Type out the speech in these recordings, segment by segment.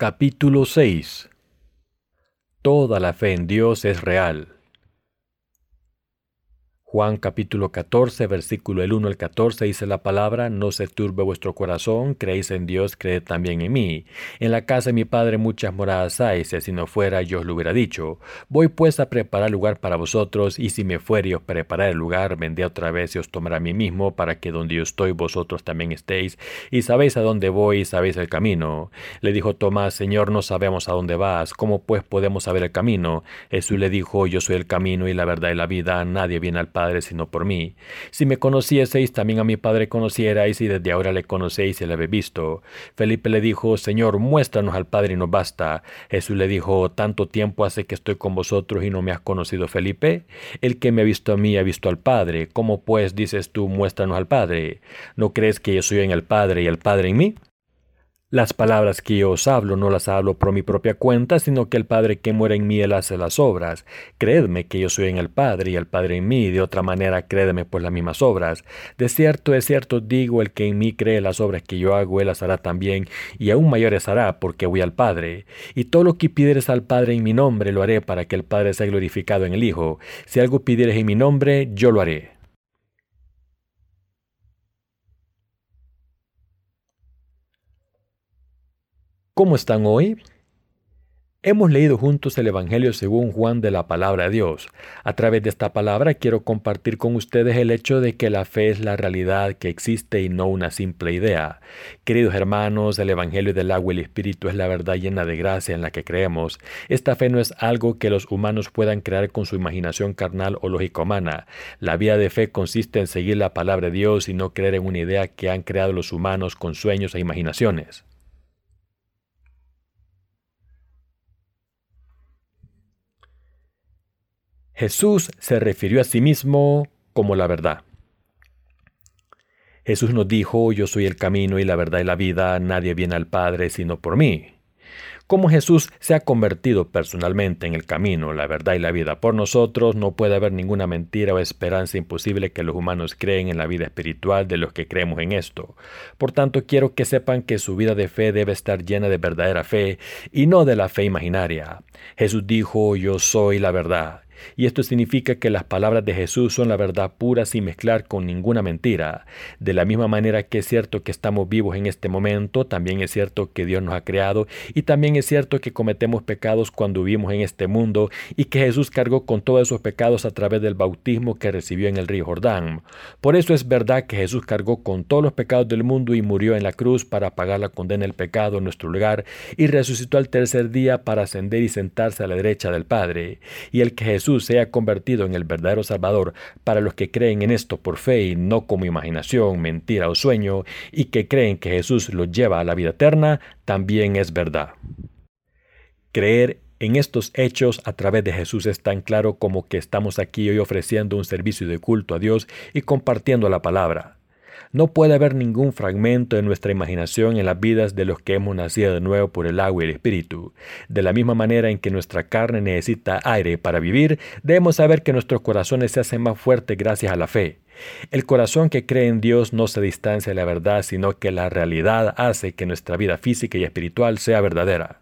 Capítulo 6 Toda la fe en Dios es real. Juan capítulo 14, versículo el 1 al 14 dice la palabra, no se turbe vuestro corazón, creéis en Dios, creed también en mí. En la casa de mi Padre muchas moradas hay, si no fuera yo os lo hubiera dicho. Voy pues a preparar lugar para vosotros, y si me fuere y os preparar el lugar, vendré otra vez y os tomaré a mí mismo, para que donde yo estoy vosotros también estéis, y sabéis a dónde voy y sabéis el camino. Le dijo Tomás, Señor, no sabemos a dónde vas, ¿cómo pues podemos saber el camino? Jesús le dijo, yo soy el camino y la verdad y la vida, nadie viene al sino por mí. Si me conocieseis, también a mi Padre conocierais, y desde ahora le conocéis y le habéis visto. Felipe le dijo, Señor, muéstranos al Padre y nos basta. Jesús le dijo, ¿tanto tiempo hace que estoy con vosotros y no me has conocido, Felipe? El que me ha visto a mí ha visto al Padre. ¿Cómo pues dices tú, muéstranos al Padre? ¿No crees que yo soy en el Padre y el Padre en mí? Las palabras que yo os hablo no las hablo por mi propia cuenta, sino que el Padre que muere en mí, él hace las obras. Creedme que yo soy en el Padre y el Padre en mí, de otra manera créedme por las mismas obras. De cierto, de cierto digo, el que en mí cree las obras que yo hago, él las hará también, y aún mayores hará, porque voy al Padre. Y todo lo que pidieres al Padre en mi nombre, lo haré para que el Padre sea glorificado en el Hijo. Si algo pidieres en mi nombre, yo lo haré. ¿Cómo están hoy? Hemos leído juntos el Evangelio según Juan de la palabra de Dios. A través de esta palabra quiero compartir con ustedes el hecho de que la fe es la realidad que existe y no una simple idea. Queridos hermanos, el Evangelio del agua y el Espíritu es la verdad llena de gracia en la que creemos. Esta fe no es algo que los humanos puedan crear con su imaginación carnal o lógica humana. La vida de fe consiste en seguir la palabra de Dios y no creer en una idea que han creado los humanos con sueños e imaginaciones. Jesús se refirió a sí mismo como la verdad. Jesús nos dijo, yo soy el camino y la verdad y la vida, nadie viene al Padre sino por mí. Como Jesús se ha convertido personalmente en el camino, la verdad y la vida por nosotros, no puede haber ninguna mentira o esperanza imposible que los humanos creen en la vida espiritual de los que creemos en esto. Por tanto, quiero que sepan que su vida de fe debe estar llena de verdadera fe y no de la fe imaginaria. Jesús dijo, yo soy la verdad. Y esto significa que las palabras de Jesús son la verdad pura sin mezclar con ninguna mentira. De la misma manera que es cierto que estamos vivos en este momento, también es cierto que Dios nos ha creado y también es cierto que cometemos pecados cuando vivimos en este mundo y que Jesús cargó con todos esos pecados a través del bautismo que recibió en el río Jordán. Por eso es verdad que Jesús cargó con todos los pecados del mundo y murió en la cruz para pagar la condena del pecado en nuestro lugar y resucitó al tercer día para ascender y sentarse a la derecha del Padre. Y el que Jesús Jesús se ha convertido en el verdadero Salvador para los que creen en esto por fe y no como imaginación, mentira o sueño, y que creen que Jesús los lleva a la vida eterna, también es verdad. Creer en estos hechos a través de Jesús es tan claro como que estamos aquí hoy ofreciendo un servicio de culto a Dios y compartiendo la palabra. No puede haber ningún fragmento de nuestra imaginación en las vidas de los que hemos nacido de nuevo por el agua y el espíritu. De la misma manera en que nuestra carne necesita aire para vivir, debemos saber que nuestros corazones se hacen más fuertes gracias a la fe. El corazón que cree en Dios no se distancia de la verdad, sino que la realidad hace que nuestra vida física y espiritual sea verdadera.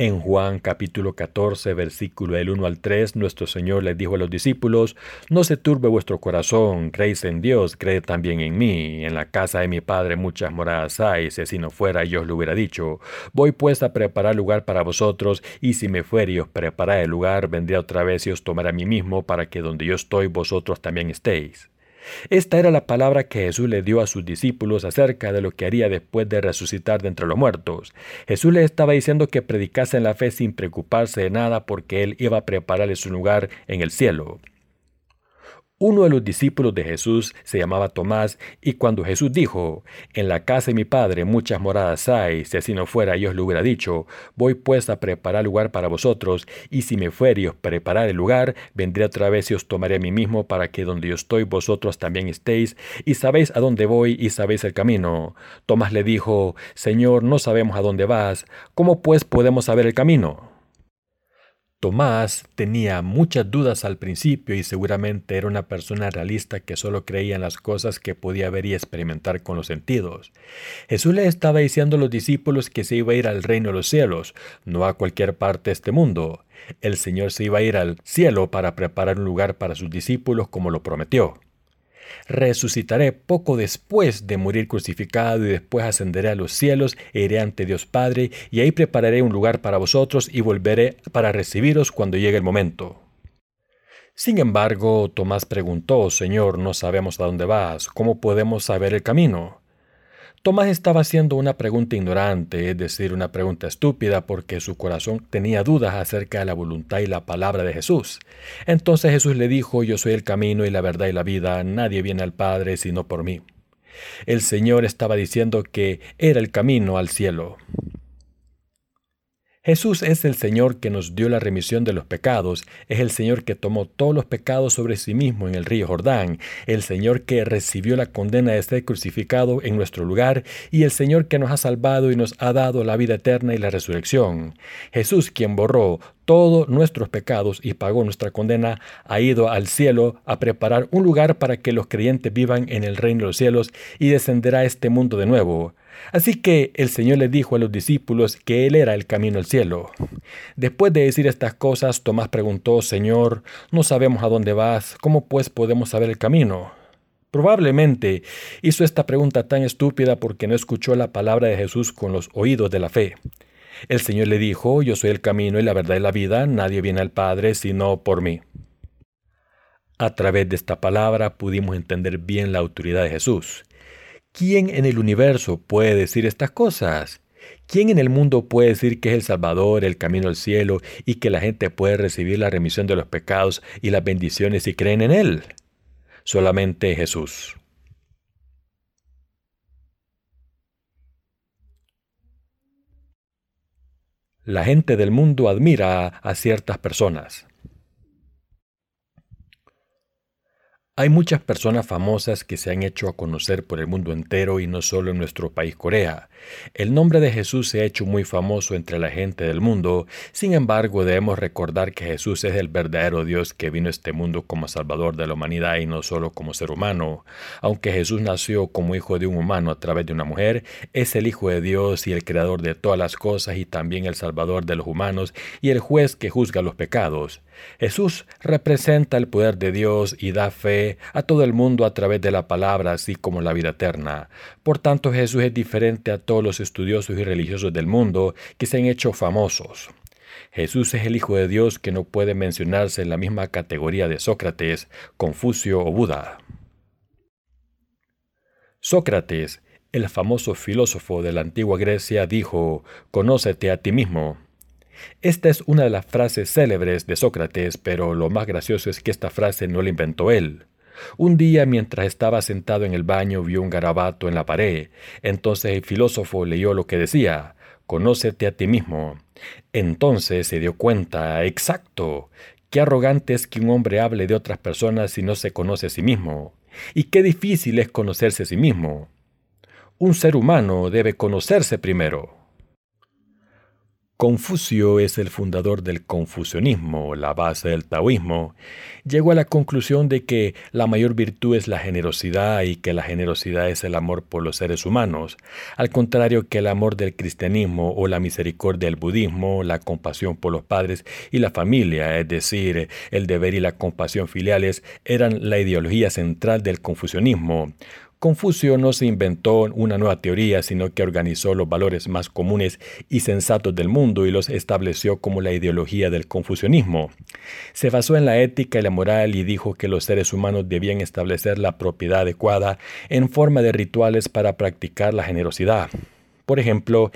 En Juan capítulo 14, versículo del 1 al 3, nuestro Señor les dijo a los discípulos, No se turbe vuestro corazón, creéis en Dios, creed también en mí. En la casa de mi Padre muchas moradas hay, si no fuera yo os lo hubiera dicho. Voy pues a preparar lugar para vosotros, y si me fuere y os prepararé el lugar, vendré otra vez y os tomaré a mí mismo, para que donde yo estoy vosotros también estéis. Esta era la palabra que Jesús le dio a sus discípulos acerca de lo que haría después de resucitar de entre los muertos. Jesús les estaba diciendo que predicasen la fe sin preocuparse de nada porque Él iba a prepararles un lugar en el cielo. Uno de los discípulos de Jesús se llamaba Tomás, y cuando Jesús dijo, En la casa de mi Padre muchas moradas hay, si así no fuera yo os lo hubiera dicho, voy pues a preparar lugar para vosotros, y si me fuere y os preparar el lugar, vendré otra vez y os tomaré a mí mismo para que donde yo estoy vosotros también estéis, y sabéis a dónde voy y sabéis el camino. Tomás le dijo, Señor, no sabemos a dónde vas, ¿cómo pues podemos saber el camino? Tomás tenía muchas dudas al principio y seguramente era una persona realista que solo creía en las cosas que podía ver y experimentar con los sentidos. Jesús le estaba diciendo a los discípulos que se iba a ir al reino de los cielos, no a cualquier parte de este mundo. El Señor se iba a ir al cielo para preparar un lugar para sus discípulos como lo prometió. Resucitaré poco después de morir crucificado y después ascenderé a los cielos e iré ante Dios Padre y ahí prepararé un lugar para vosotros y volveré para recibiros cuando llegue el momento. Sin embargo, Tomás preguntó, Señor, no sabemos a dónde vas, ¿cómo podemos saber el camino? Tomás estaba haciendo una pregunta ignorante, es decir, una pregunta estúpida, porque su corazón tenía dudas acerca de la voluntad y la palabra de Jesús. Entonces Jesús le dijo, Yo soy el camino y la verdad y la vida, nadie viene al Padre sino por mí. El Señor estaba diciendo que era el camino al cielo. Jesús es el Señor que nos dio la remisión de los pecados, es el Señor que tomó todos los pecados sobre sí mismo en el río Jordán, el Señor que recibió la condena de ser crucificado en nuestro lugar y el Señor que nos ha salvado y nos ha dado la vida eterna y la resurrección. Jesús quien borró todos nuestros pecados y pagó nuestra condena, ha ido al cielo a preparar un lugar para que los creyentes vivan en el reino de los cielos y descenderá a este mundo de nuevo. Así que el Señor le dijo a los discípulos que Él era el camino al cielo. Después de decir estas cosas, Tomás preguntó, Señor, no sabemos a dónde vas, ¿cómo pues podemos saber el camino? Probablemente hizo esta pregunta tan estúpida porque no escuchó la palabra de Jesús con los oídos de la fe. El Señor le dijo, Yo soy el camino y la verdad y la vida, nadie viene al Padre sino por mí. A través de esta palabra pudimos entender bien la autoridad de Jesús. ¿Quién en el universo puede decir estas cosas? ¿Quién en el mundo puede decir que es el Salvador, el camino al cielo y que la gente puede recibir la remisión de los pecados y las bendiciones si creen en Él? Solamente Jesús. La gente del mundo admira a ciertas personas. Hay muchas personas famosas que se han hecho a conocer por el mundo entero y no solo en nuestro país Corea. El nombre de Jesús se ha hecho muy famoso entre la gente del mundo, sin embargo debemos recordar que Jesús es el verdadero Dios que vino a este mundo como Salvador de la humanidad y no solo como ser humano. Aunque Jesús nació como hijo de un humano a través de una mujer, es el Hijo de Dios y el Creador de todas las cosas y también el Salvador de los humanos y el juez que juzga los pecados. Jesús representa el poder de Dios y da fe a todo el mundo a través de la palabra, así como la vida eterna. Por tanto, Jesús es diferente a todos los estudiosos y religiosos del mundo que se han hecho famosos. Jesús es el Hijo de Dios que no puede mencionarse en la misma categoría de Sócrates, Confucio o Buda. Sócrates, el famoso filósofo de la antigua Grecia, dijo, Conócete a ti mismo. Esta es una de las frases célebres de Sócrates, pero lo más gracioso es que esta frase no la inventó él. Un día, mientras estaba sentado en el baño, vio un garabato en la pared. Entonces el filósofo leyó lo que decía, Conócete a ti mismo. Entonces se dio cuenta, exacto, qué arrogante es que un hombre hable de otras personas si no se conoce a sí mismo. Y qué difícil es conocerse a sí mismo. Un ser humano debe conocerse primero. Confucio es el fundador del confucianismo, la base del taoísmo. Llegó a la conclusión de que la mayor virtud es la generosidad y que la generosidad es el amor por los seres humanos, al contrario que el amor del cristianismo o la misericordia del budismo, la compasión por los padres y la familia, es decir, el deber y la compasión filiales, eran la ideología central del confucianismo. Confucio no se inventó una nueva teoría, sino que organizó los valores más comunes y sensatos del mundo y los estableció como la ideología del confucianismo. Se basó en la ética y la moral y dijo que los seres humanos debían establecer la propiedad adecuada en forma de rituales para practicar la generosidad. Por ejemplo,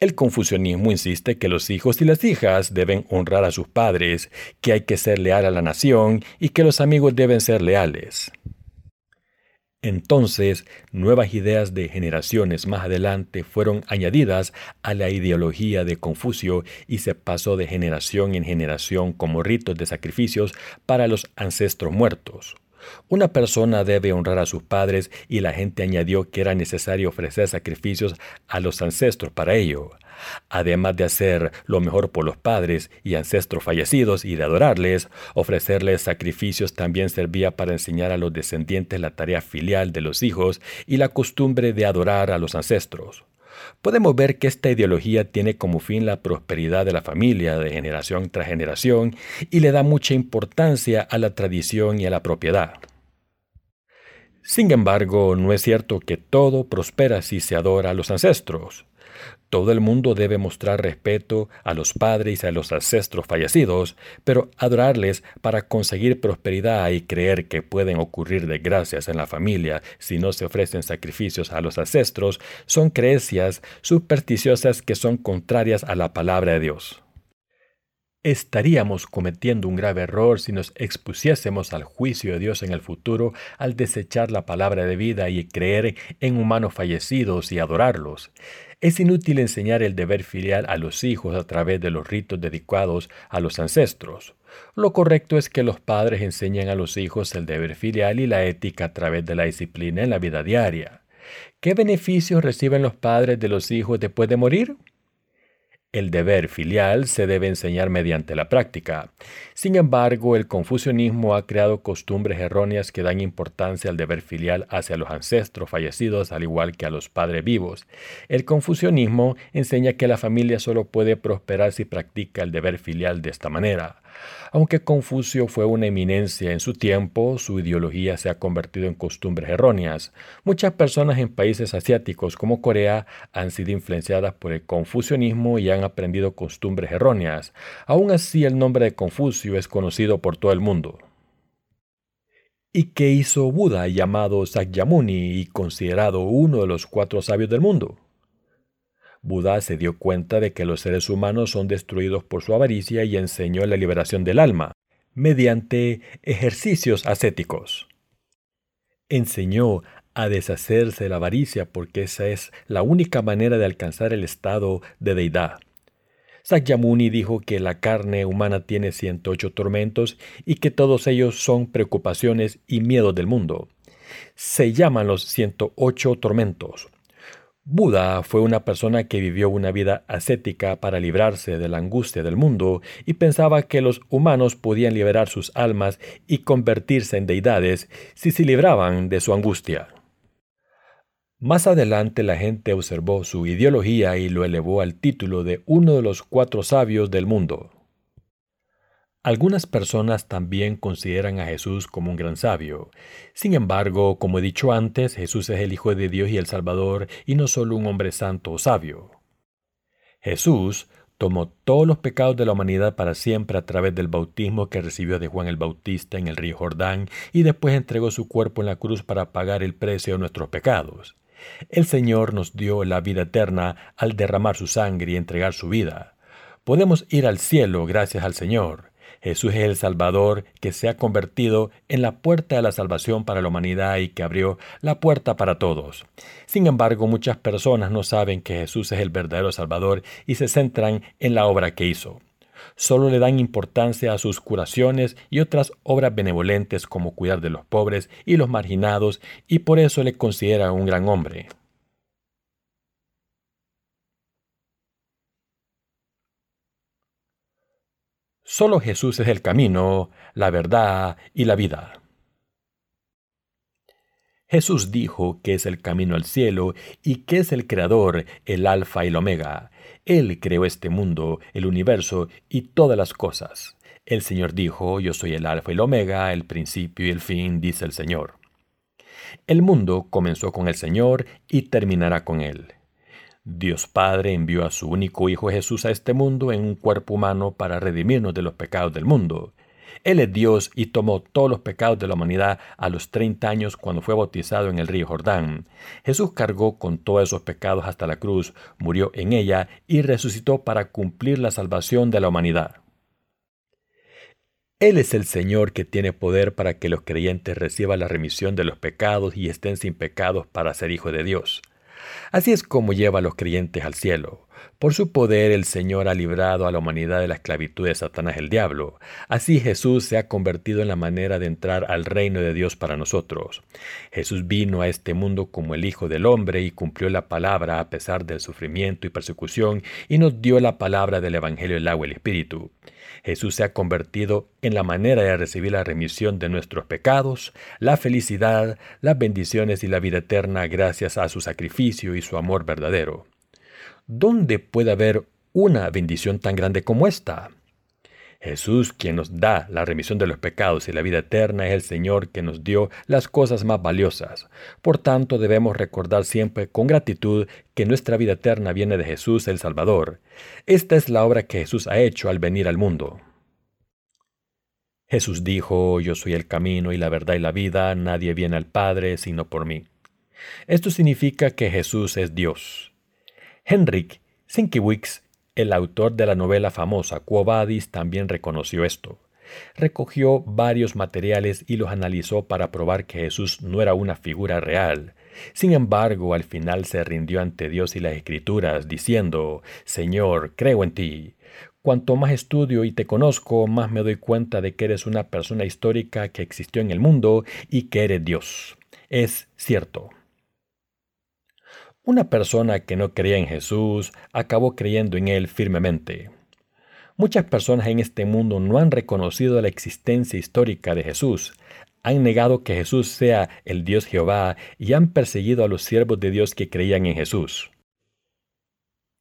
el confucianismo insiste que los hijos y las hijas deben honrar a sus padres, que hay que ser leal a la nación y que los amigos deben ser leales. Entonces, nuevas ideas de generaciones más adelante fueron añadidas a la ideología de Confucio y se pasó de generación en generación como ritos de sacrificios para los ancestros muertos. Una persona debe honrar a sus padres y la gente añadió que era necesario ofrecer sacrificios a los ancestros para ello. Además de hacer lo mejor por los padres y ancestros fallecidos y de adorarles, ofrecerles sacrificios también servía para enseñar a los descendientes la tarea filial de los hijos y la costumbre de adorar a los ancestros. Podemos ver que esta ideología tiene como fin la prosperidad de la familia de generación tras generación y le da mucha importancia a la tradición y a la propiedad. Sin embargo, no es cierto que todo prospera si se adora a los ancestros. Todo el mundo debe mostrar respeto a los padres y a los ancestros fallecidos, pero adorarles para conseguir prosperidad y creer que pueden ocurrir desgracias en la familia si no se ofrecen sacrificios a los ancestros son creencias supersticiosas que son contrarias a la palabra de Dios. Estaríamos cometiendo un grave error si nos expusiésemos al juicio de Dios en el futuro al desechar la palabra de vida y creer en humanos fallecidos y adorarlos. Es inútil enseñar el deber filial a los hijos a través de los ritos dedicados a los ancestros. Lo correcto es que los padres enseñen a los hijos el deber filial y la ética a través de la disciplina en la vida diaria. ¿Qué beneficios reciben los padres de los hijos después de morir? El deber filial se debe enseñar mediante la práctica. Sin embargo, el confucianismo ha creado costumbres erróneas que dan importancia al deber filial hacia los ancestros fallecidos al igual que a los padres vivos. El confucianismo enseña que la familia solo puede prosperar si practica el deber filial de esta manera. Aunque Confucio fue una eminencia en su tiempo, su ideología se ha convertido en costumbres erróneas. Muchas personas en países asiáticos como Corea han sido influenciadas por el confucianismo y han aprendido costumbres erróneas. Aún así, el nombre de Confucio es conocido por todo el mundo. ¿Y qué hizo Buda, llamado Sakyamuni y considerado uno de los cuatro sabios del mundo? Buda se dio cuenta de que los seres humanos son destruidos por su avaricia y enseñó la liberación del alma, mediante ejercicios ascéticos. Enseñó a deshacerse de la avaricia porque esa es la única manera de alcanzar el estado de deidad. Sakyamuni dijo que la carne humana tiene 108 tormentos y que todos ellos son preocupaciones y miedos del mundo. Se llaman los 108 tormentos. Buda fue una persona que vivió una vida ascética para librarse de la angustia del mundo y pensaba que los humanos podían liberar sus almas y convertirse en deidades si se libraban de su angustia. Más adelante la gente observó su ideología y lo elevó al título de uno de los cuatro sabios del mundo. Algunas personas también consideran a Jesús como un gran sabio. Sin embargo, como he dicho antes, Jesús es el Hijo de Dios y el Salvador y no solo un hombre santo o sabio. Jesús tomó todos los pecados de la humanidad para siempre a través del bautismo que recibió de Juan el Bautista en el río Jordán y después entregó su cuerpo en la cruz para pagar el precio de nuestros pecados. El Señor nos dio la vida eterna al derramar su sangre y entregar su vida. Podemos ir al cielo gracias al Señor. Jesús es el Salvador que se ha convertido en la puerta de la salvación para la humanidad y que abrió la puerta para todos. Sin embargo, muchas personas no saben que Jesús es el verdadero Salvador y se centran en la obra que hizo. Solo le dan importancia a sus curaciones y otras obras benevolentes como cuidar de los pobres y los marginados y por eso le consideran un gran hombre. Solo Jesús es el camino, la verdad y la vida. Jesús dijo que es el camino al cielo y que es el Creador, el Alfa y el Omega. Él creó este mundo, el universo y todas las cosas. El Señor dijo, yo soy el Alfa y el Omega, el principio y el fin, dice el Señor. El mundo comenzó con el Señor y terminará con Él. Dios Padre envió a su único Hijo Jesús a este mundo en un cuerpo humano para redimirnos de los pecados del mundo. Él es Dios y tomó todos los pecados de la humanidad a los 30 años cuando fue bautizado en el río Jordán. Jesús cargó con todos esos pecados hasta la cruz, murió en ella y resucitó para cumplir la salvación de la humanidad. Él es el Señor que tiene poder para que los creyentes reciban la remisión de los pecados y estén sin pecados para ser hijos de Dios. Así es como lleva a los creyentes al cielo. Por su poder el Señor ha librado a la humanidad de la esclavitud de Satanás el diablo. Así Jesús se ha convertido en la manera de entrar al reino de Dios para nosotros. Jesús vino a este mundo como el Hijo del Hombre y cumplió la palabra a pesar del sufrimiento y persecución y nos dio la palabra del Evangelio del agua y el Espíritu. Jesús se ha convertido en la manera de recibir la remisión de nuestros pecados, la felicidad, las bendiciones y la vida eterna gracias a su sacrificio y su amor verdadero. ¿dónde puede haber una bendición tan grande como esta? Jesús, quien nos da la remisión de los pecados y la vida eterna, es el Señor que nos dio las cosas más valiosas. Por tanto, debemos recordar siempre con gratitud que nuestra vida eterna viene de Jesús el Salvador. Esta es la obra que Jesús ha hecho al venir al mundo. Jesús dijo, Yo soy el camino y la verdad y la vida, nadie viene al Padre sino por mí. Esto significa que Jesús es Dios. Henrik Sienkiewicz, el autor de la novela famosa Quo Vadis, también reconoció esto. Recogió varios materiales y los analizó para probar que Jesús no era una figura real. Sin embargo, al final se rindió ante Dios y las Escrituras, diciendo, Señor, creo en ti. Cuanto más estudio y te conozco, más me doy cuenta de que eres una persona histórica que existió en el mundo y que eres Dios. Es cierto. Una persona que no creía en Jesús acabó creyendo en Él firmemente. Muchas personas en este mundo no han reconocido la existencia histórica de Jesús, han negado que Jesús sea el Dios Jehová y han perseguido a los siervos de Dios que creían en Jesús.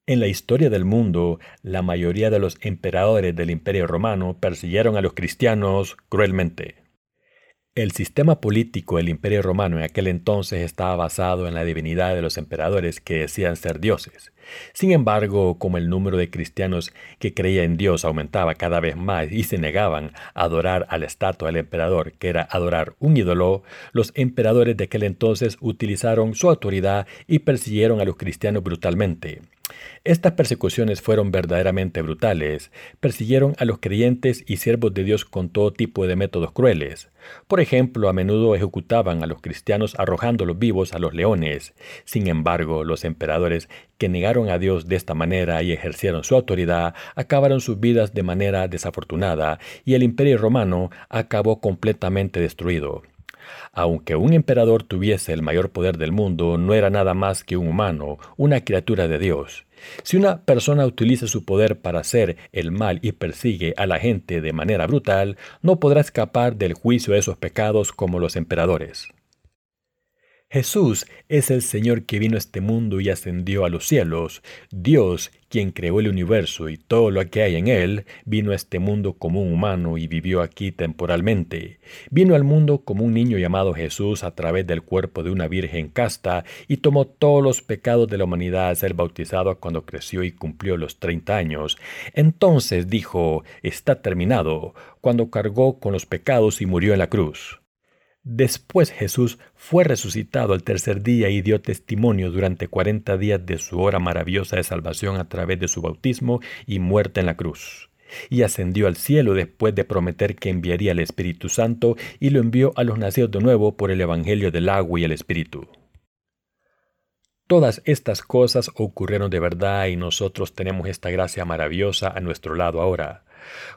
En la historia del mundo, la mayoría de los emperadores del Imperio Romano persiguieron a los cristianos cruelmente. El sistema político del Imperio Romano en aquel entonces estaba basado en la divinidad de los emperadores que decían ser dioses. Sin embargo, como el número de cristianos que creían en Dios aumentaba cada vez más y se negaban a adorar a la estatua del emperador, que era adorar un ídolo, los emperadores de aquel entonces utilizaron su autoridad y persiguieron a los cristianos brutalmente. Estas persecuciones fueron verdaderamente brutales. Persiguieron a los creyentes y siervos de Dios con todo tipo de métodos crueles. Por ejemplo, a menudo ejecutaban a los cristianos arrojándolos vivos a los leones. Sin embargo, los emperadores que negaron a Dios de esta manera y ejercieron su autoridad, acabaron sus vidas de manera desafortunada y el imperio romano acabó completamente destruido. Aunque un emperador tuviese el mayor poder del mundo, no era nada más que un humano, una criatura de Dios. Si una persona utiliza su poder para hacer el mal y persigue a la gente de manera brutal, no podrá escapar del juicio de esos pecados como los emperadores. Jesús es el Señor que vino a este mundo y ascendió a los cielos. Dios, quien creó el universo y todo lo que hay en él, vino a este mundo como un humano y vivió aquí temporalmente. Vino al mundo como un niño llamado Jesús a través del cuerpo de una virgen casta y tomó todos los pecados de la humanidad al ser bautizado cuando creció y cumplió los treinta años. Entonces dijo, está terminado, cuando cargó con los pecados y murió en la cruz. Después Jesús fue resucitado al tercer día y dio testimonio durante cuarenta días de su hora maravillosa de salvación a través de su bautismo y muerte en la cruz. Y ascendió al cielo después de prometer que enviaría el Espíritu Santo y lo envió a los nacidos de nuevo por el Evangelio del agua y el Espíritu. Todas estas cosas ocurrieron de verdad y nosotros tenemos esta gracia maravillosa a nuestro lado ahora.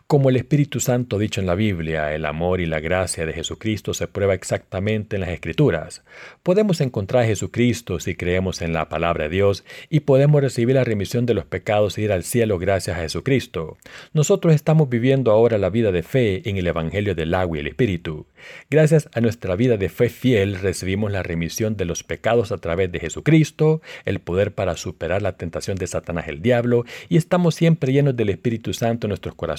Como el Espíritu Santo dicho en la Biblia, el amor y la gracia de Jesucristo se prueba exactamente en las Escrituras. Podemos encontrar a Jesucristo si creemos en la palabra de Dios y podemos recibir la remisión de los pecados e ir al cielo gracias a Jesucristo. Nosotros estamos viviendo ahora la vida de fe en el Evangelio del agua y el Espíritu. Gracias a nuestra vida de fe fiel recibimos la remisión de los pecados a través de Jesucristo, el poder para superar la tentación de Satanás el diablo y estamos siempre llenos del Espíritu Santo en nuestros corazones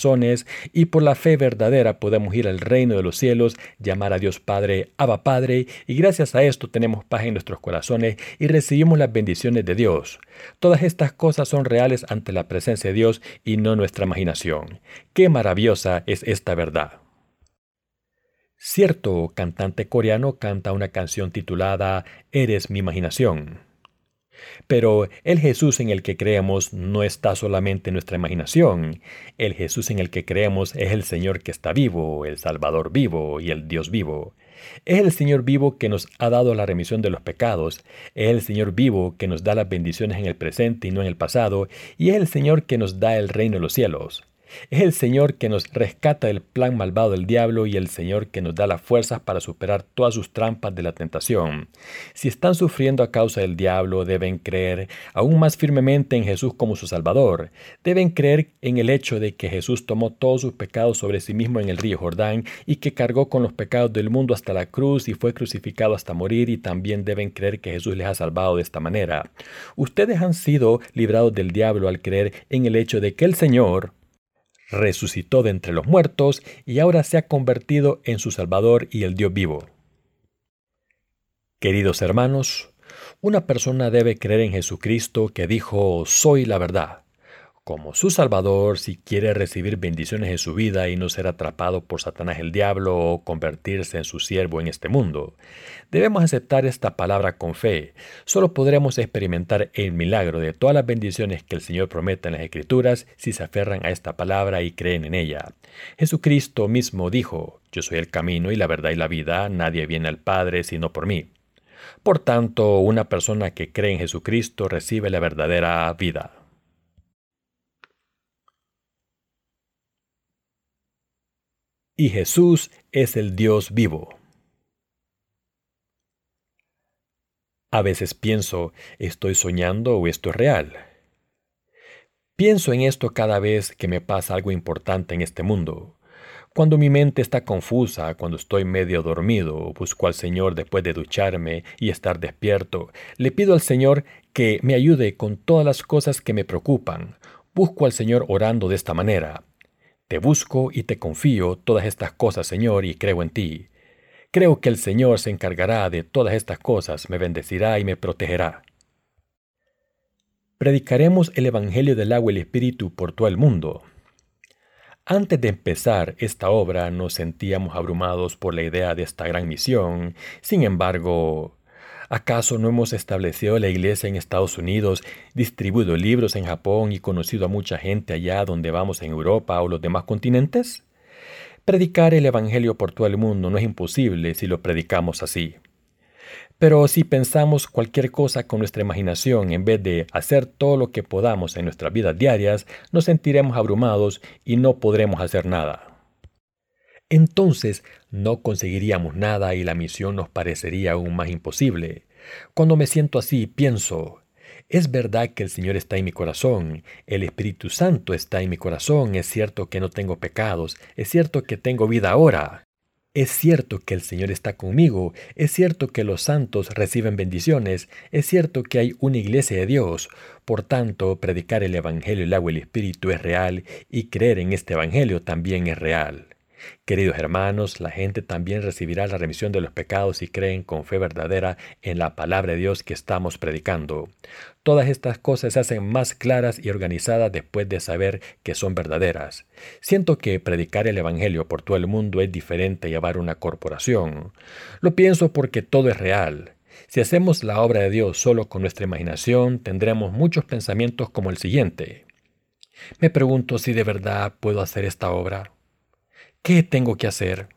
y por la fe verdadera podemos ir al reino de los cielos, llamar a Dios Padre, Abba Padre, y gracias a esto tenemos paz en nuestros corazones y recibimos las bendiciones de Dios. Todas estas cosas son reales ante la presencia de Dios y no nuestra imaginación. Qué maravillosa es esta verdad. Cierto cantante coreano canta una canción titulada Eres mi imaginación. Pero el Jesús en el que creemos no está solamente en nuestra imaginación. El Jesús en el que creemos es el Señor que está vivo, el Salvador vivo y el Dios vivo. Es el Señor vivo que nos ha dado la remisión de los pecados, es el Señor vivo que nos da las bendiciones en el presente y no en el pasado, y es el Señor que nos da el reino de los cielos. Es el Señor que nos rescata del plan malvado del diablo y el Señor que nos da las fuerzas para superar todas sus trampas de la tentación. Si están sufriendo a causa del diablo, deben creer aún más firmemente en Jesús como su Salvador. Deben creer en el hecho de que Jesús tomó todos sus pecados sobre sí mismo en el río Jordán y que cargó con los pecados del mundo hasta la cruz y fue crucificado hasta morir y también deben creer que Jesús les ha salvado de esta manera. Ustedes han sido librados del diablo al creer en el hecho de que el Señor, resucitó de entre los muertos y ahora se ha convertido en su Salvador y el Dios vivo. Queridos hermanos, una persona debe creer en Jesucristo que dijo, soy la verdad como su Salvador si quiere recibir bendiciones en su vida y no ser atrapado por Satanás el diablo o convertirse en su siervo en este mundo. Debemos aceptar esta palabra con fe. Solo podremos experimentar el milagro de todas las bendiciones que el Señor promete en las Escrituras si se aferran a esta palabra y creen en ella. Jesucristo mismo dijo, Yo soy el camino y la verdad y la vida, nadie viene al Padre sino por mí. Por tanto, una persona que cree en Jesucristo recibe la verdadera vida. Y Jesús es el Dios vivo. A veces pienso, ¿estoy soñando o esto es real? Pienso en esto cada vez que me pasa algo importante en este mundo. Cuando mi mente está confusa, cuando estoy medio dormido, busco al Señor después de ducharme y estar despierto. Le pido al Señor que me ayude con todas las cosas que me preocupan. Busco al Señor orando de esta manera. Te busco y te confío todas estas cosas, Señor, y creo en ti. Creo que el Señor se encargará de todas estas cosas, me bendecirá y me protegerá. Predicaremos el Evangelio del agua y el Espíritu por todo el mundo. Antes de empezar esta obra nos sentíamos abrumados por la idea de esta gran misión. Sin embargo, ¿Acaso no hemos establecido la iglesia en Estados Unidos, distribuido libros en Japón y conocido a mucha gente allá donde vamos en Europa o los demás continentes? Predicar el Evangelio por todo el mundo no es imposible si lo predicamos así. Pero si pensamos cualquier cosa con nuestra imaginación en vez de hacer todo lo que podamos en nuestras vidas diarias, nos sentiremos abrumados y no podremos hacer nada. Entonces no conseguiríamos nada y la misión nos parecería aún más imposible. Cuando me siento así, pienso, es verdad que el Señor está en mi corazón, el Espíritu Santo está en mi corazón, es cierto que no tengo pecados, es cierto que tengo vida ahora. Es cierto que el Señor está conmigo, es cierto que los santos reciben bendiciones, es cierto que hay una iglesia de Dios. Por tanto, predicar el Evangelio, el agua y el Espíritu es real y creer en este Evangelio también es real. Queridos hermanos, la gente también recibirá la remisión de los pecados si creen con fe verdadera en la palabra de Dios que estamos predicando. Todas estas cosas se hacen más claras y organizadas después de saber que son verdaderas. Siento que predicar el Evangelio por todo el mundo es diferente a llevar una corporación. Lo pienso porque todo es real. Si hacemos la obra de Dios solo con nuestra imaginación, tendremos muchos pensamientos como el siguiente. Me pregunto si de verdad puedo hacer esta obra. ¿Qué tengo que hacer?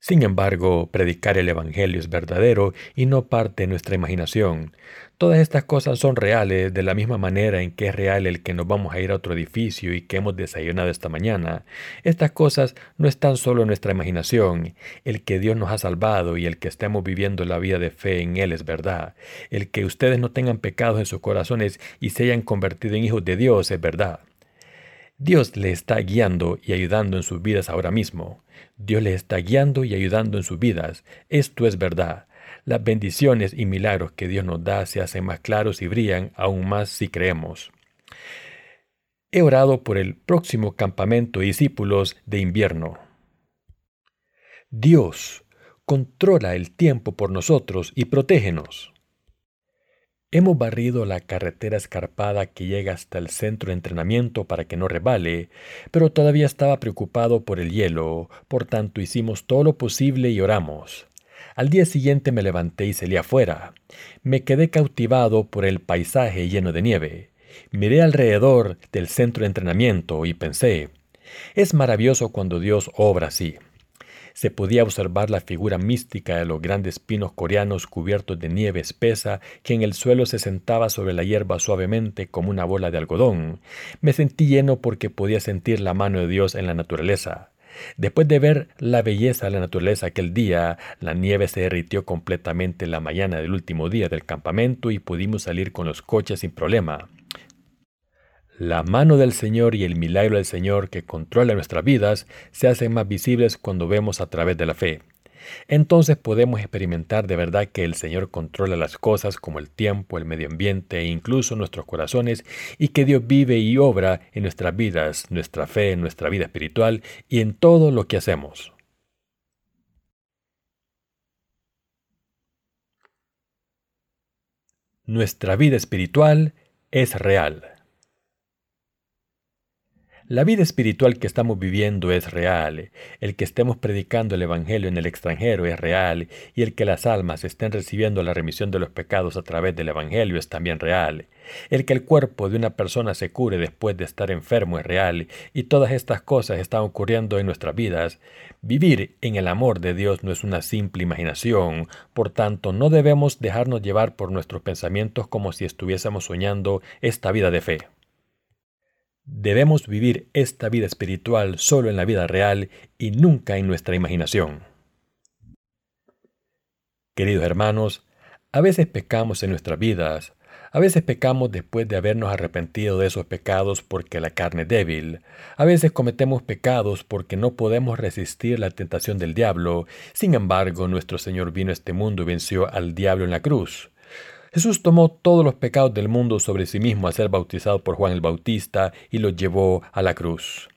Sin embargo, predicar el Evangelio es verdadero y no parte de nuestra imaginación. Todas estas cosas son reales de la misma manera en que es real el que nos vamos a ir a otro edificio y que hemos desayunado esta mañana. Estas cosas no están solo en nuestra imaginación. El que Dios nos ha salvado y el que estemos viviendo la vida de fe en Él es verdad. El que ustedes no tengan pecados en sus corazones y se hayan convertido en hijos de Dios es verdad. Dios le está guiando y ayudando en sus vidas ahora mismo. Dios le está guiando y ayudando en sus vidas. Esto es verdad. Las bendiciones y milagros que Dios nos da se hacen más claros y brillan aún más si creemos. He orado por el próximo campamento de discípulos de invierno. Dios controla el tiempo por nosotros y protégenos. Hemos barrido la carretera escarpada que llega hasta el centro de entrenamiento para que no rebale, pero todavía estaba preocupado por el hielo, por tanto hicimos todo lo posible y oramos. Al día siguiente me levanté y salí afuera. Me quedé cautivado por el paisaje lleno de nieve. Miré alrededor del centro de entrenamiento y pensé, es maravilloso cuando Dios obra así. Se podía observar la figura mística de los grandes pinos coreanos cubiertos de nieve espesa que en el suelo se sentaba sobre la hierba suavemente como una bola de algodón. Me sentí lleno porque podía sentir la mano de Dios en la naturaleza. Después de ver la belleza de la naturaleza aquel día, la nieve se derritió completamente en la mañana del último día del campamento y pudimos salir con los coches sin problema. La mano del Señor y el milagro del Señor que controla nuestras vidas se hacen más visibles cuando vemos a través de la fe. Entonces podemos experimentar de verdad que el Señor controla las cosas como el tiempo, el medio ambiente e incluso nuestros corazones y que Dios vive y obra en nuestras vidas, nuestra fe, en nuestra vida espiritual y en todo lo que hacemos. Nuestra vida espiritual es real. La vida espiritual que estamos viviendo es real, el que estemos predicando el Evangelio en el extranjero es real, y el que las almas estén recibiendo la remisión de los pecados a través del Evangelio es también real. El que el cuerpo de una persona se cure después de estar enfermo es real, y todas estas cosas están ocurriendo en nuestras vidas. Vivir en el amor de Dios no es una simple imaginación, por tanto no debemos dejarnos llevar por nuestros pensamientos como si estuviésemos soñando esta vida de fe. Debemos vivir esta vida espiritual solo en la vida real y nunca en nuestra imaginación. Queridos hermanos, a veces pecamos en nuestras vidas, a veces pecamos después de habernos arrepentido de esos pecados porque la carne es débil. A veces cometemos pecados porque no podemos resistir la tentación del diablo. Sin embargo, nuestro Señor vino a este mundo y venció al diablo en la cruz. Jesús tomó todos los pecados del mundo sobre sí mismo al ser bautizado por Juan el Bautista y los llevó a la cruz.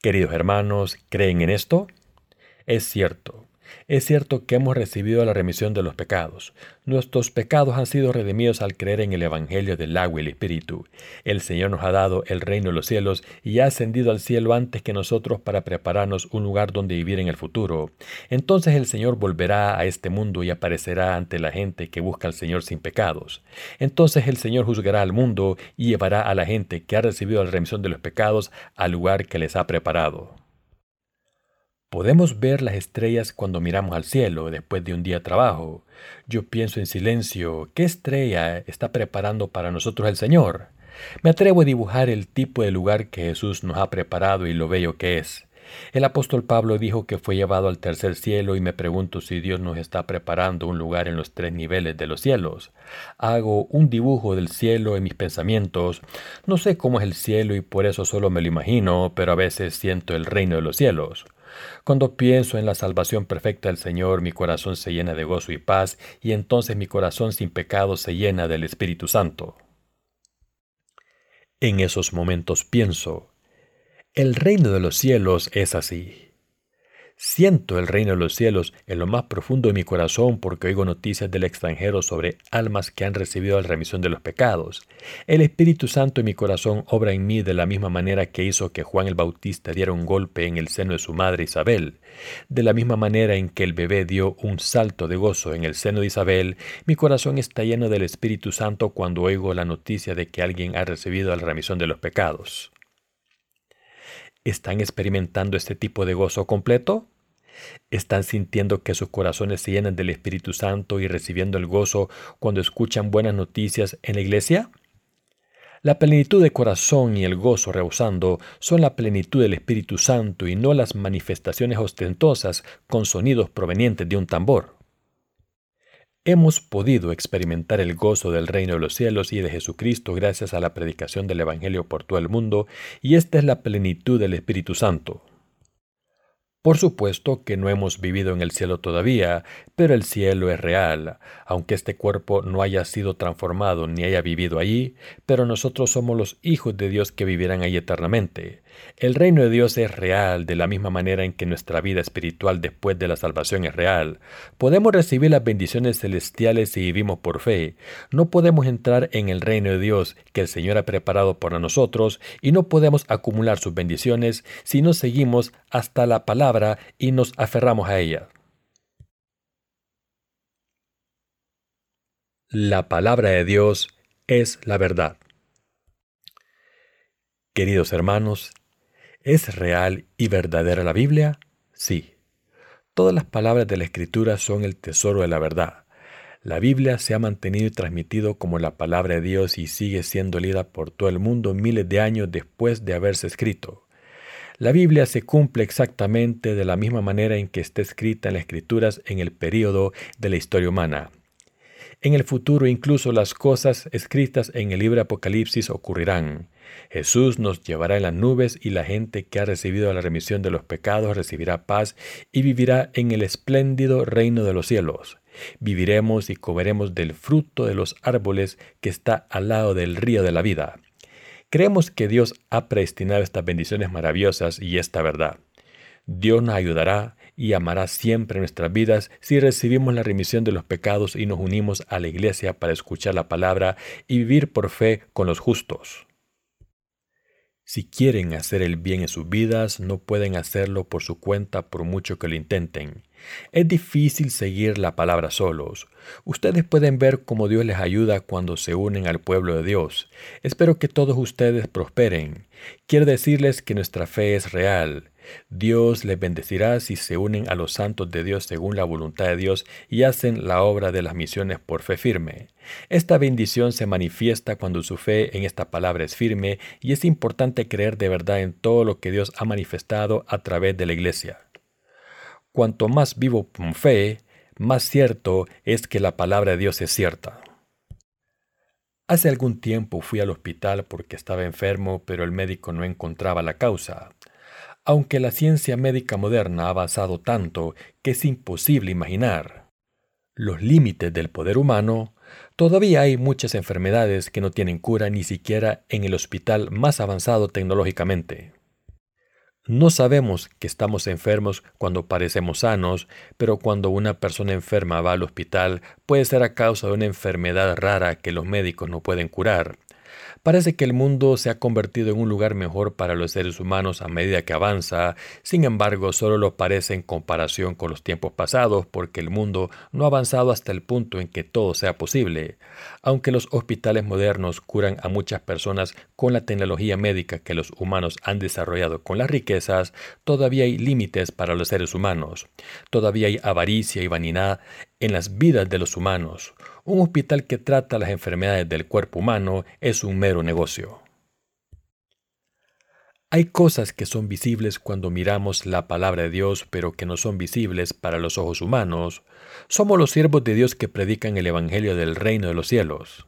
Queridos hermanos, ¿creen en esto? Es cierto, es cierto que hemos recibido la remisión de los pecados. Nuestros pecados han sido redimidos al creer en el Evangelio del agua y el Espíritu. El Señor nos ha dado el reino de los cielos y ha ascendido al cielo antes que nosotros para prepararnos un lugar donde vivir en el futuro. Entonces el Señor volverá a este mundo y aparecerá ante la gente que busca al Señor sin pecados. Entonces el Señor juzgará al mundo y llevará a la gente que ha recibido la remisión de los pecados al lugar que les ha preparado. Podemos ver las estrellas cuando miramos al cielo después de un día de trabajo. Yo pienso en silencio, ¿qué estrella está preparando para nosotros el Señor? Me atrevo a dibujar el tipo de lugar que Jesús nos ha preparado y lo bello que es. El apóstol Pablo dijo que fue llevado al tercer cielo y me pregunto si Dios nos está preparando un lugar en los tres niveles de los cielos. Hago un dibujo del cielo en mis pensamientos. No sé cómo es el cielo y por eso solo me lo imagino, pero a veces siento el reino de los cielos. Cuando pienso en la salvación perfecta del Señor, mi corazón se llena de gozo y paz, y entonces mi corazón sin pecado se llena del Espíritu Santo. En esos momentos pienso, el reino de los cielos es así. Siento el reino de los cielos en lo más profundo de mi corazón porque oigo noticias del extranjero sobre almas que han recibido la remisión de los pecados. El Espíritu Santo en mi corazón obra en mí de la misma manera que hizo que Juan el Bautista diera un golpe en el seno de su madre Isabel. De la misma manera en que el bebé dio un salto de gozo en el seno de Isabel, mi corazón está lleno del Espíritu Santo cuando oigo la noticia de que alguien ha recibido la remisión de los pecados. ¿Están experimentando este tipo de gozo completo? ¿Están sintiendo que sus corazones se llenan del Espíritu Santo y recibiendo el gozo cuando escuchan buenas noticias en la iglesia? La plenitud de corazón y el gozo rehusando son la plenitud del Espíritu Santo y no las manifestaciones ostentosas con sonidos provenientes de un tambor. Hemos podido experimentar el gozo del reino de los cielos y de Jesucristo gracias a la predicación del Evangelio por todo el mundo, y esta es la plenitud del Espíritu Santo. Por supuesto que no hemos vivido en el cielo todavía, pero el cielo es real, aunque este cuerpo no haya sido transformado ni haya vivido allí, pero nosotros somos los hijos de Dios que vivirán allí eternamente. El reino de Dios es real de la misma manera en que nuestra vida espiritual después de la salvación es real. Podemos recibir las bendiciones celestiales si vivimos por fe. No podemos entrar en el reino de Dios que el Señor ha preparado para nosotros y no podemos acumular sus bendiciones si no seguimos hasta la palabra y nos aferramos a ella. La palabra de Dios es la verdad. Queridos hermanos, ¿Es real y verdadera la Biblia? Sí. Todas las palabras de la Escritura son el tesoro de la verdad. La Biblia se ha mantenido y transmitido como la palabra de Dios y sigue siendo leída por todo el mundo miles de años después de haberse escrito. La Biblia se cumple exactamente de la misma manera en que está escrita en las Escrituras en el período de la historia humana. En el futuro incluso las cosas escritas en el libro Apocalipsis ocurrirán. Jesús nos llevará en las nubes y la gente que ha recibido la remisión de los pecados recibirá paz y vivirá en el espléndido reino de los cielos. Viviremos y comeremos del fruto de los árboles que está al lado del río de la vida. Creemos que Dios ha predestinado estas bendiciones maravillosas y esta verdad. Dios nos ayudará y amará siempre nuestras vidas si recibimos la remisión de los pecados y nos unimos a la iglesia para escuchar la palabra y vivir por fe con los justos. Si quieren hacer el bien en sus vidas, no pueden hacerlo por su cuenta por mucho que lo intenten. Es difícil seguir la palabra solos. Ustedes pueden ver cómo Dios les ayuda cuando se unen al pueblo de Dios. Espero que todos ustedes prosperen. Quiero decirles que nuestra fe es real. Dios les bendecirá si se unen a los santos de Dios según la voluntad de Dios y hacen la obra de las misiones por fe firme. Esta bendición se manifiesta cuando su fe en esta palabra es firme y es importante creer de verdad en todo lo que Dios ha manifestado a través de la iglesia. Cuanto más vivo con fe, más cierto es que la palabra de Dios es cierta. Hace algún tiempo fui al hospital porque estaba enfermo, pero el médico no encontraba la causa. Aunque la ciencia médica moderna ha avanzado tanto que es imposible imaginar los límites del poder humano, todavía hay muchas enfermedades que no tienen cura ni siquiera en el hospital más avanzado tecnológicamente. No sabemos que estamos enfermos cuando parecemos sanos, pero cuando una persona enferma va al hospital puede ser a causa de una enfermedad rara que los médicos no pueden curar. Parece que el mundo se ha convertido en un lugar mejor para los seres humanos a medida que avanza, sin embargo solo lo parece en comparación con los tiempos pasados porque el mundo no ha avanzado hasta el punto en que todo sea posible. Aunque los hospitales modernos curan a muchas personas con la tecnología médica que los humanos han desarrollado con las riquezas, todavía hay límites para los seres humanos. Todavía hay avaricia y vanidad en las vidas de los humanos. Un hospital que trata las enfermedades del cuerpo humano es un mero negocio. Hay cosas que son visibles cuando miramos la palabra de Dios, pero que no son visibles para los ojos humanos. Somos los siervos de Dios que predican el Evangelio del reino de los cielos.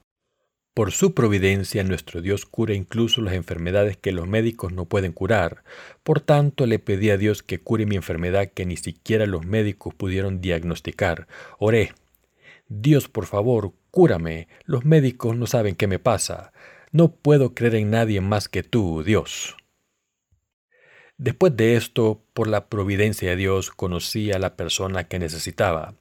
Por su providencia, nuestro Dios cura incluso las enfermedades que los médicos no pueden curar. Por tanto, le pedí a Dios que cure mi enfermedad que ni siquiera los médicos pudieron diagnosticar. Oré, Dios, por favor, cúrame. Los médicos no saben qué me pasa. No puedo creer en nadie más que tú, Dios. Después de esto, por la providencia de Dios, conocí a la persona que necesitaba.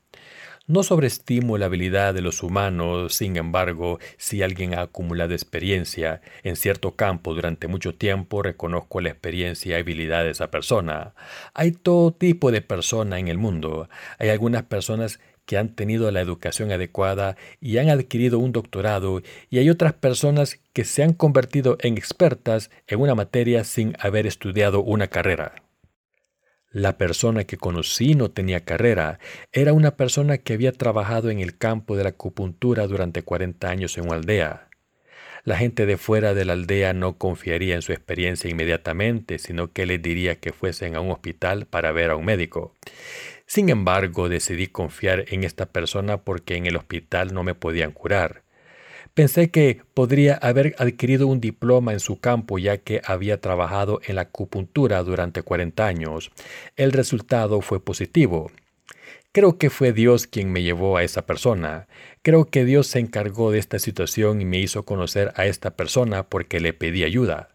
No sobreestimo la habilidad de los humanos, sin embargo, si alguien ha acumulado experiencia en cierto campo durante mucho tiempo, reconozco la experiencia y habilidad de esa persona. Hay todo tipo de persona en el mundo. Hay algunas personas que han tenido la educación adecuada y han adquirido un doctorado, y hay otras personas que se han convertido en expertas en una materia sin haber estudiado una carrera. La persona que conocí no tenía carrera, era una persona que había trabajado en el campo de la acupuntura durante 40 años en una aldea. La gente de fuera de la aldea no confiaría en su experiencia inmediatamente, sino que les diría que fuesen a un hospital para ver a un médico. Sin embargo, decidí confiar en esta persona porque en el hospital no me podían curar. Pensé que podría haber adquirido un diploma en su campo ya que había trabajado en la acupuntura durante 40 años. El resultado fue positivo. Creo que fue Dios quien me llevó a esa persona. Creo que Dios se encargó de esta situación y me hizo conocer a esta persona porque le pedí ayuda.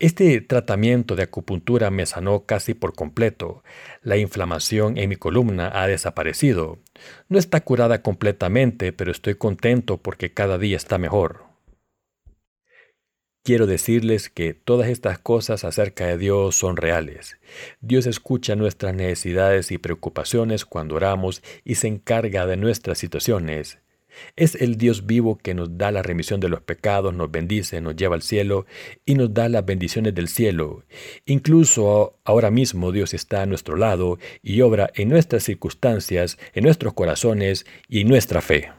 Este tratamiento de acupuntura me sanó casi por completo. La inflamación en mi columna ha desaparecido. No está curada completamente, pero estoy contento porque cada día está mejor. Quiero decirles que todas estas cosas acerca de Dios son reales. Dios escucha nuestras necesidades y preocupaciones cuando oramos y se encarga de nuestras situaciones. Es el Dios vivo que nos da la remisión de los pecados, nos bendice, nos lleva al cielo y nos da las bendiciones del cielo. Incluso ahora mismo Dios está a nuestro lado y obra en nuestras circunstancias, en nuestros corazones y en nuestra fe.